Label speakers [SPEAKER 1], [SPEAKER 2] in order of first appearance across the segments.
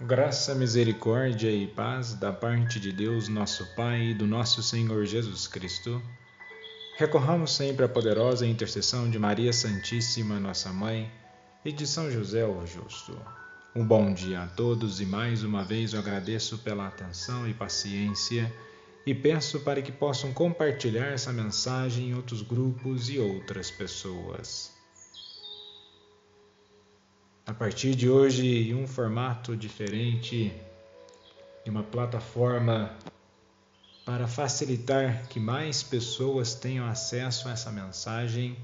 [SPEAKER 1] Graça, misericórdia e paz da parte de Deus, nosso Pai e do nosso Senhor Jesus Cristo. Recorramos sempre à poderosa intercessão de Maria Santíssima, nossa Mãe, e de São José o Justo. Um bom dia a todos e mais uma vez eu agradeço pela atenção e paciência e peço para que possam compartilhar essa mensagem em outros grupos e outras pessoas. A partir de hoje, em um formato diferente, em uma plataforma para facilitar que mais pessoas tenham acesso a essa mensagem,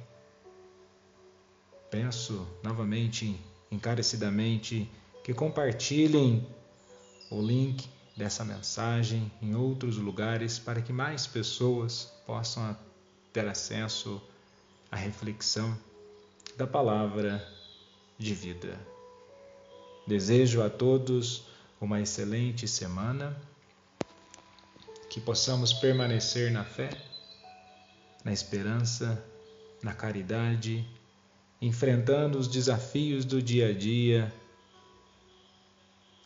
[SPEAKER 1] peço novamente, encarecidamente, que compartilhem o link dessa mensagem em outros lugares para que mais pessoas possam ter acesso à reflexão da palavra de vida. Desejo a todos uma excelente semana, que possamos permanecer na fé, na esperança, na caridade, enfrentando os desafios do dia a dia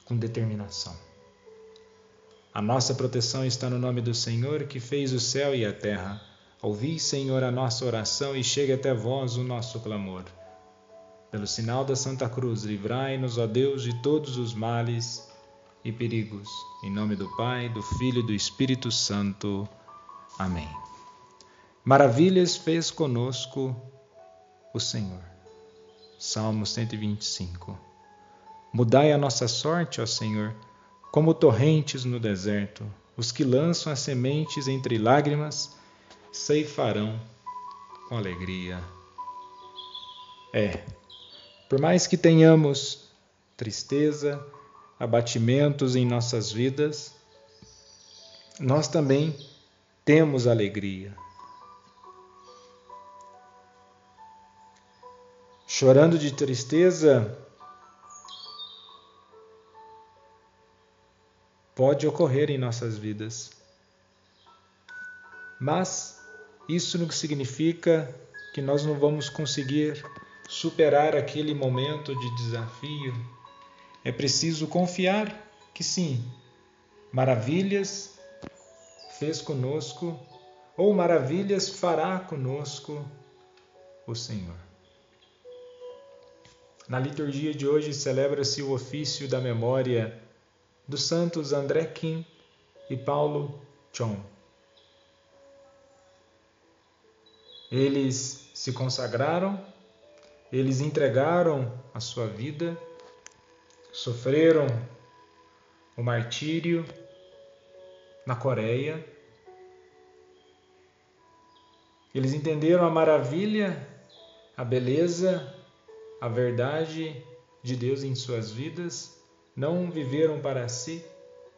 [SPEAKER 1] com determinação. A nossa proteção está no nome do Senhor que fez o céu e a terra. Ouvi, Senhor, a nossa oração e chegue até vós o nosso clamor. Pelo sinal da Santa Cruz, livrai-nos, ó Deus, de todos os males e perigos. Em nome do Pai, do Filho e do Espírito Santo. Amém. Maravilhas fez conosco o Senhor. Salmo 125. Mudai a nossa sorte, ó Senhor, como torrentes no deserto. Os que lançam as sementes entre lágrimas ceifarão com alegria. É, por mais que tenhamos tristeza, abatimentos em nossas vidas, nós também temos alegria. Chorando de tristeza, pode ocorrer em nossas vidas. Mas isso não significa que nós não vamos conseguir superar aquele momento de desafio, é preciso confiar que sim, maravilhas fez conosco, ou maravilhas fará conosco o Senhor. Na liturgia de hoje celebra-se o ofício da memória dos santos André Kim e Paulo Chon. Eles se consagraram eles entregaram a sua vida, sofreram o martírio na Coreia. Eles entenderam a maravilha, a beleza, a verdade de Deus em suas vidas, não viveram para si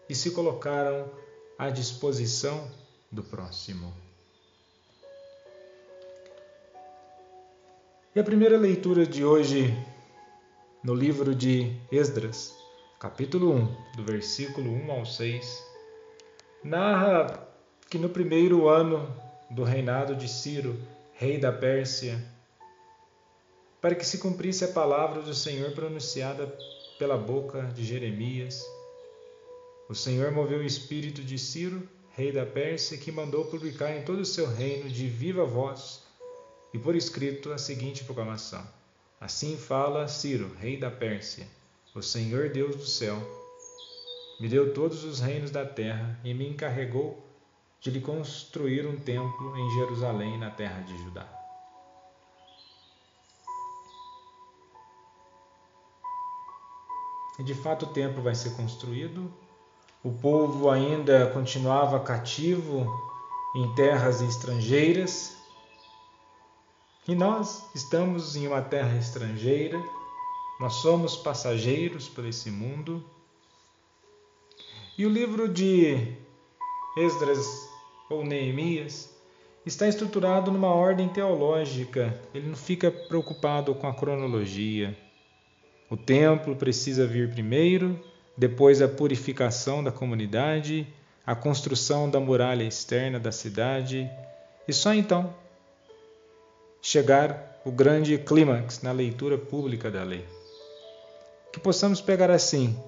[SPEAKER 1] e se colocaram à disposição do próximo. E a primeira leitura de hoje, no livro de Esdras, capítulo 1, do versículo 1 ao 6, narra que no primeiro ano do reinado de Ciro, rei da Pérsia, para que se cumprisse a palavra do Senhor pronunciada pela boca de Jeremias, o Senhor moveu o espírito de Ciro, rei da Pérsia, que mandou publicar em todo o seu reino de viva voz e por escrito a seguinte proclamação: Assim fala Ciro, rei da Pérsia, o Senhor Deus do céu, me deu todos os reinos da terra e me encarregou de lhe construir um templo em Jerusalém, na terra de Judá. E de fato o templo vai ser construído. O povo ainda continuava cativo em terras estrangeiras, que nós estamos em uma terra estrangeira, nós somos passageiros por esse mundo. E o livro de Esdras ou Neemias está estruturado numa ordem teológica, ele não fica preocupado com a cronologia. O templo precisa vir primeiro, depois a purificação da comunidade, a construção da muralha externa da cidade, e só então chegar o grande clímax na leitura pública da lei. Que possamos pegar assim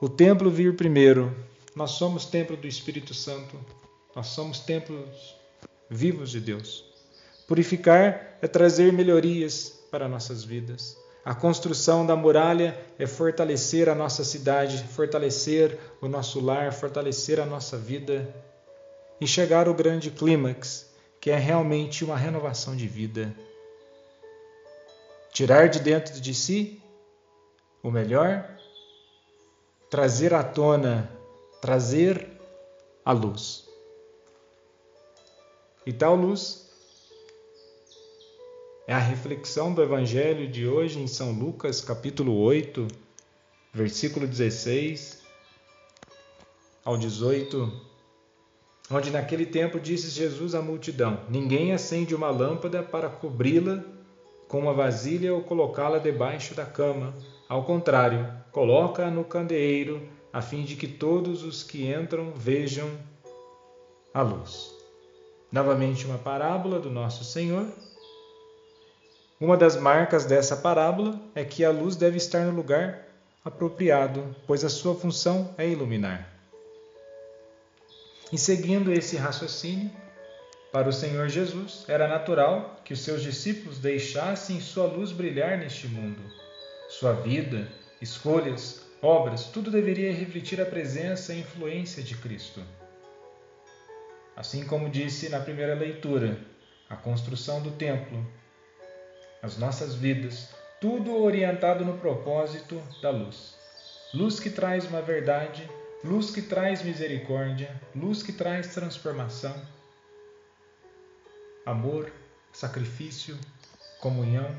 [SPEAKER 1] o templo vir primeiro. Nós somos templo do Espírito Santo. Nós somos templos vivos de Deus. Purificar é trazer melhorias para nossas vidas. A construção da muralha é fortalecer a nossa cidade, fortalecer o nosso lar, fortalecer a nossa vida e chegar ao grande clímax, que é realmente uma renovação de vida. Tirar de dentro de si o melhor, trazer à tona, trazer a luz. E tal luz é a reflexão do Evangelho de hoje em São Lucas, capítulo 8, versículo 16 ao 18, onde naquele tempo disse Jesus à multidão: Ninguém acende uma lâmpada para cobri-la com uma vasilha ou colocá-la debaixo da cama. Ao contrário, coloca-a no candeeiro, a fim de que todos os que entram vejam a luz. Novamente, uma parábola do nosso Senhor uma das marcas dessa parábola é que a luz deve estar no lugar apropriado, pois a sua função é iluminar. E seguindo esse raciocínio, para o Senhor Jesus era natural que os seus discípulos deixassem sua luz brilhar neste mundo. Sua vida, escolhas, obras, tudo deveria refletir a presença e influência de Cristo. Assim como disse na primeira leitura, a construção do templo as nossas vidas, tudo orientado no propósito da luz. Luz que traz uma verdade, luz que traz misericórdia, luz que traz transformação, amor, sacrifício, comunhão.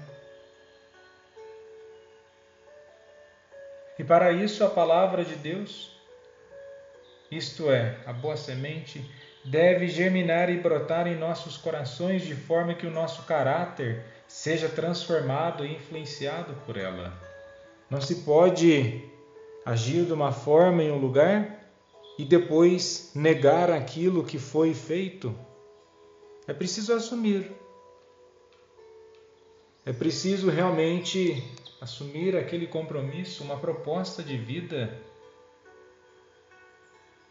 [SPEAKER 1] E para isso a palavra de Deus, isto é, a boa semente, deve germinar e brotar em nossos corações de forma que o nosso caráter seja transformado e influenciado por ela. Não se pode agir de uma forma em um lugar e depois negar aquilo que foi feito. É preciso assumir. É preciso realmente assumir aquele compromisso, uma proposta de vida.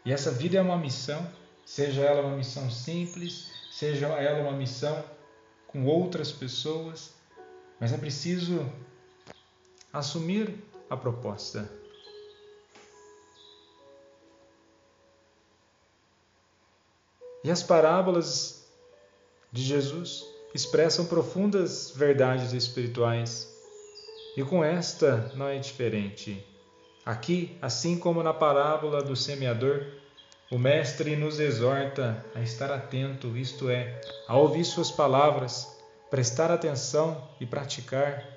[SPEAKER 1] E essa vida é uma missão, seja ela uma missão simples, seja ela uma missão com outras pessoas, mas é preciso assumir a proposta. E as parábolas de Jesus expressam profundas verdades espirituais. E com esta não é diferente. Aqui, assim como na parábola do semeador, o Mestre nos exorta a estar atento, isto é, a ouvir Suas palavras, prestar atenção e praticar.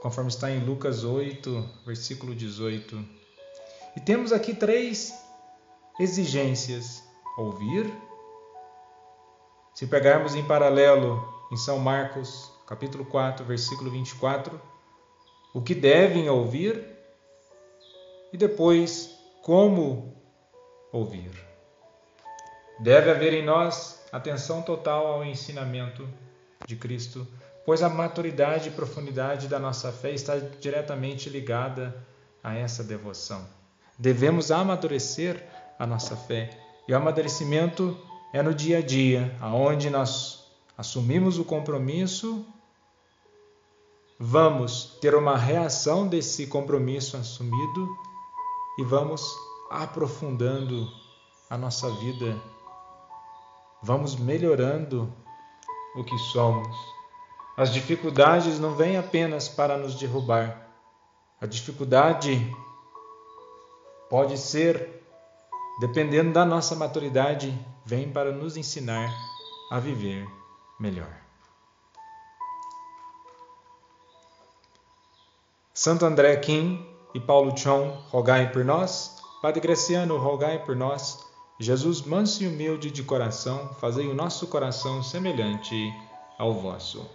[SPEAKER 1] Conforme está em Lucas 8, versículo 18. E temos aqui três exigências: ouvir. Se pegarmos em paralelo em São Marcos, capítulo 4, versículo 24, o que devem ouvir, e depois como ouvir. Deve haver em nós atenção total ao ensinamento de Cristo, pois a maturidade e profundidade da nossa fé está diretamente ligada a essa devoção. Devemos amadurecer a nossa fé, e o amadurecimento é no dia a dia, aonde nós assumimos o compromisso, vamos ter uma reação desse compromisso assumido e vamos aprofundando a nossa vida, vamos melhorando o que somos. As dificuldades não vêm apenas para nos derrubar. A dificuldade pode ser, dependendo da nossa maturidade, vem para nos ensinar a viver melhor. Santo André Kim e Paulo Chon, rogai por nós. Padre Graciano, rogai por nós. Jesus, manso e humilde de coração, fazei o nosso coração semelhante ao vosso.